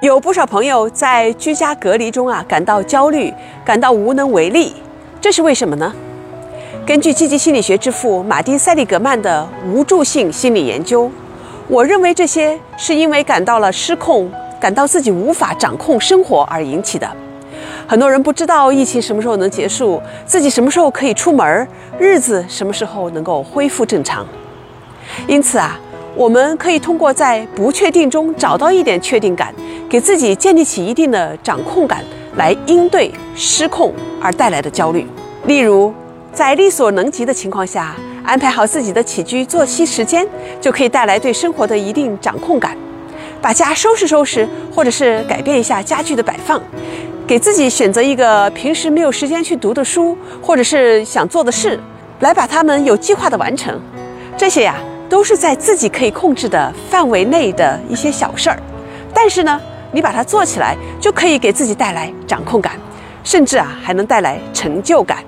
有不少朋友在居家隔离中啊感到焦虑，感到无能为力，这是为什么呢？根据积极心理学之父马丁·塞利格曼的无助性心理研究，我认为这些是因为感到了失控，感到自己无法掌控生活而引起的。很多人不知道疫情什么时候能结束，自己什么时候可以出门，日子什么时候能够恢复正常。因此啊，我们可以通过在不确定中找到一点确定感。给自己建立起一定的掌控感，来应对失控而带来的焦虑。例如，在力所能及的情况下，安排好自己的起居作息时间，就可以带来对生活的一定掌控感。把家收拾收拾，或者是改变一下家具的摆放，给自己选择一个平时没有时间去读的书，或者是想做的事，来把它们有计划的完成。这些呀，都是在自己可以控制的范围内的一些小事儿。但是呢，你把它做起来，就可以给自己带来掌控感，甚至啊还能带来成就感。